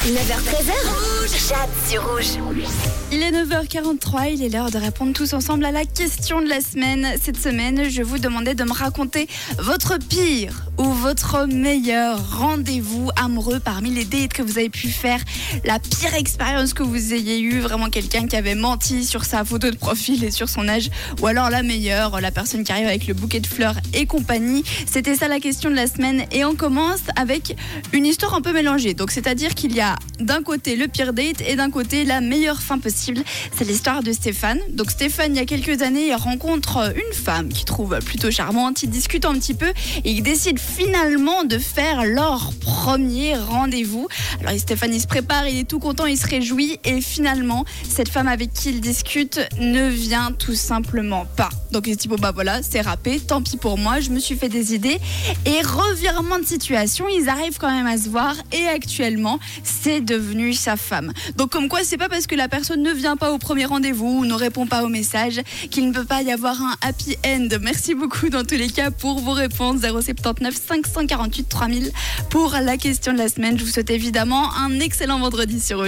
9h13h, Jade sur rouge. Il est 9h43, il est l'heure de répondre tous ensemble à la question de la semaine. Cette semaine, je vous demandais de me raconter votre pire ou votre meilleur rendez-vous amoureux parmi les dates que vous avez pu faire, la pire expérience que vous ayez eue, vraiment quelqu'un qui avait menti sur sa photo de profil et sur son âge, ou alors la meilleure, la personne qui arrive avec le bouquet de fleurs et compagnie. C'était ça la question de la semaine et on commence avec une histoire un peu mélangée. Donc c'est-à-dire qu'il y a d'un côté le pire date et d'un côté la meilleure fin possible. C'est l'histoire de Stéphane. Donc Stéphane, il y a quelques années, il rencontre une femme qu'il trouve plutôt charmante. Ils discutent un petit peu et ils décident finalement de faire leur premier rendez-vous. Alors Stéphane, il se prépare, il est tout content, il se réjouit et finalement, cette femme avec qui il discute ne vient tout simplement pas. Donc il se dit bon bah voilà, c'est râpé, tant pis pour moi, je me suis fait des idées et revirement de situation, ils arrivent quand même à se voir et actuellement, c'est devenu sa femme. Donc comme quoi, c'est pas parce que la personne ne vient pas au premier rendez-vous ou ne répond pas au message qu'il ne peut pas y avoir un happy end. Merci beaucoup dans tous les cas pour vos réponses 079 548 3000 pour la question de la semaine. Je vous souhaite évidemment un excellent vendredi sur.